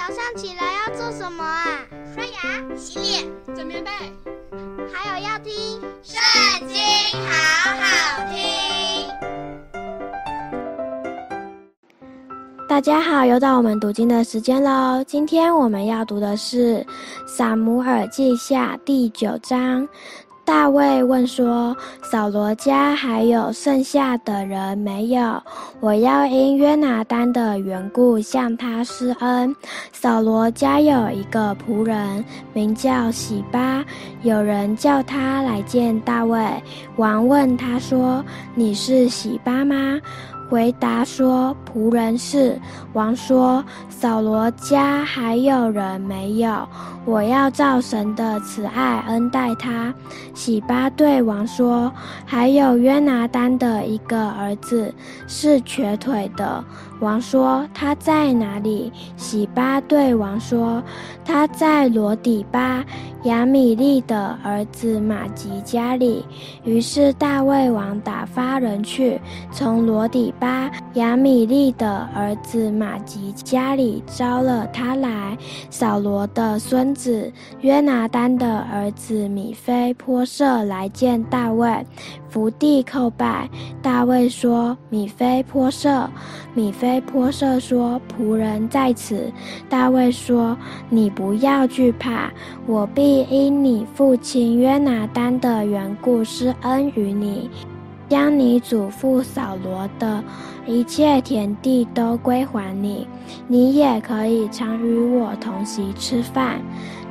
早上起来要做什么啊？刷牙、洗脸、整棉被，还有要听《圣经》，好好听。大家好，又到我们读经的时间喽。今天我们要读的是《撒母耳记下》第九章。大卫问说：“扫罗家还有剩下的人没有？我要因约拿丹的缘故向他施恩。”扫罗家有一个仆人，名叫喜巴，有人叫他来见大卫。王问他说：“你是喜巴吗？”回答说：“仆人是。”王说：“扫罗家还有人没有？我要照神的慈爱恩待他。”洗巴对王说：“还有约拿单的一个儿子，是瘸腿的。”王说：“他在哪里？”洗巴对王说：“他在罗底巴，亚米利的儿子玛吉家里。”于是大卫王打发人去，从罗底巴，亚米利的儿子玛吉家里招了他来。扫罗的孙子约拿单的儿子米非波设来见大卫，伏地叩拜。大卫说：“米非波设。”米非波设说：“仆人在此。”大卫说：“你不要惧怕，我必因你父亲约拿单的缘故施恩于你，将你祖父扫罗的一切田地都归还你。你也可以常与我同席吃饭。”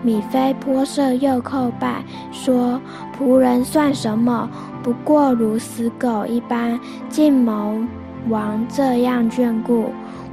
米非波设又叩拜说：“仆人算什么？不过如死狗一般，竟蒙。”王这样眷顾，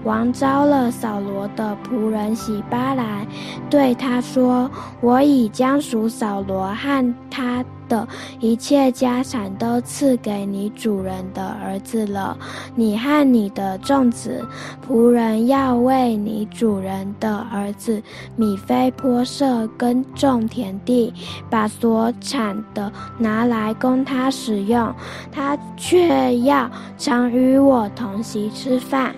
王召了扫罗的仆人洗巴来，对他说：“我已将属扫罗和他的一切家产都赐给你主人的儿子了。你和你的众子仆人要为你主人的儿子米非波设耕种田地，把所产的拿来供他使用，他却要常与我同席吃饭。”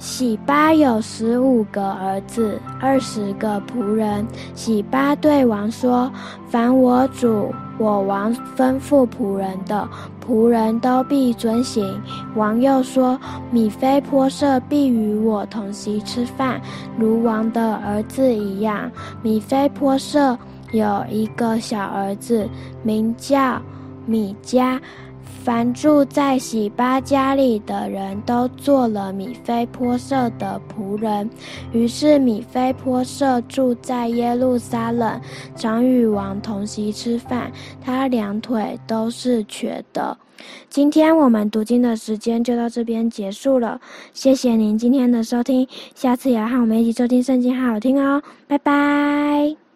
洗巴有十五个儿子，二十个仆人。洗巴对王说：“凡我主我王吩咐仆人的，仆人都必遵行。”王又说：“米非波设必与我同席吃饭，如王的儿子一样。”米非波设有一个小儿子，名叫米迦。凡住在洗巴家里的人都做了米非波设的仆人。于是米非波设住在耶路撒冷，常与王同席吃饭。他两腿都是瘸的。今天我们读经的时间就到这边结束了。谢谢您今天的收听，下次也要和我们一起收听圣经，好好听哦。拜拜。